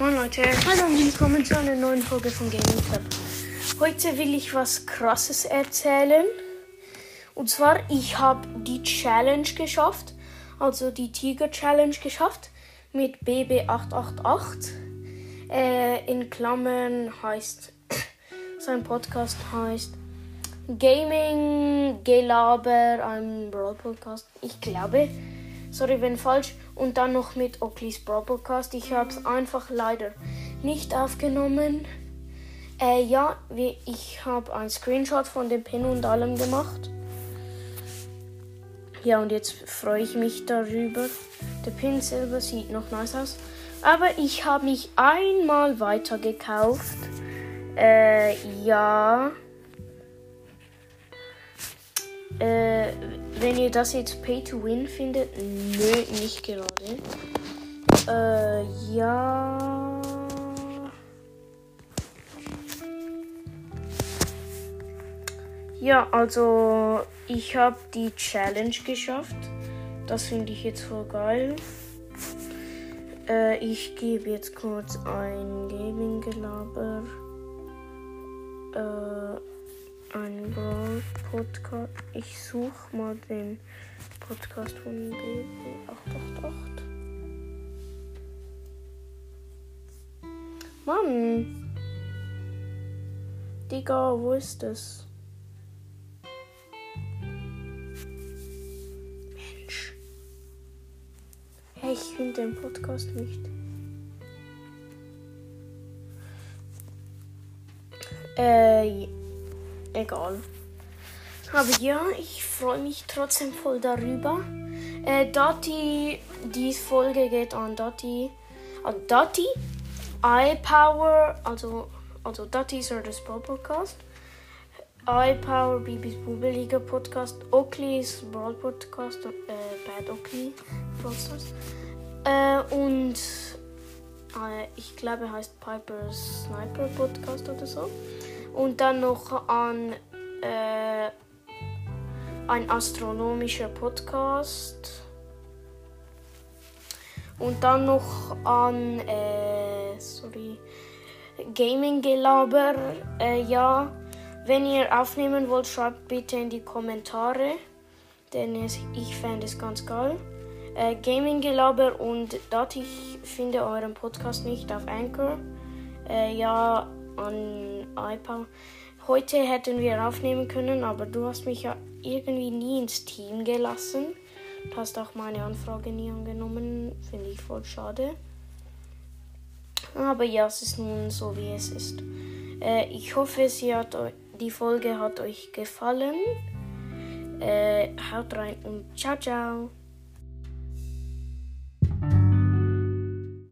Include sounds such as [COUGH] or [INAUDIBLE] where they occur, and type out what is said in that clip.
Leute, hallo und willkommen zu einer neuen Folge von Gaming Club. Heute will ich was Krasses erzählen. Und zwar, ich habe die Challenge geschafft, also die Tiger Challenge geschafft mit BB888. Äh, in Klammern heißt, [CLEARS THROAT] sein Podcast heißt Gaming Gelaber, ein Brawl Podcast. Ich glaube, sorry wenn falsch. Und dann noch mit Oakley's Brawl Podcast. Ich habe es einfach leider nicht aufgenommen. Äh, ja, ich habe einen Screenshot von dem Pin und allem gemacht. Ja, und jetzt freue ich mich darüber. Der Pin selber sieht noch nice aus. Aber ich habe mich einmal weiter gekauft. Äh, ja. Äh, wenn ihr das jetzt Pay to Win findet, nö, nicht gerade. Äh, ja. Ja, also ich habe die Challenge geschafft. Das finde ich jetzt voll geil. Äh, ich gebe jetzt kurz ein Gaming-Gelaber. Äh, ein Podcast. Ich suche mal den Podcast von BB888. Mann! Digga, wo ist das? Mensch. Hey, ich finde den Podcast nicht. Äh, egal. Aber ja, ich freue mich trotzdem voll darüber. Äh, Dotti, die Folge geht an Dotti. An Dotti, iPower, also, also Dotti ist das Podcast. iPower, Bibis Bubeliga Podcast, Oakley's Brawl Podcast, äh, Bad Oakley Podcast. Äh, und äh, ich glaube, heißt Piper's Sniper Podcast oder so. Und dann noch an äh, ein astronomischer Podcast. Und dann noch an äh, sorry, Gaming Gelaber. Äh, ja, wenn ihr aufnehmen wollt, schreibt bitte in die Kommentare, denn es, ich fände es ganz geil. Äh, Gaming Gelaber und dat ich finde euren Podcast nicht auf Anchor. Äh, ja, an iPad. Heute hätten wir aufnehmen können, aber du hast mich ja irgendwie nie ins Team gelassen. Du hast auch meine Anfrage nie angenommen. Finde ich voll schade. Aber ja, es ist nun so, wie es ist. Äh, ich hoffe, sie hat, die Folge hat euch gefallen. Äh, haut rein und ciao, ciao.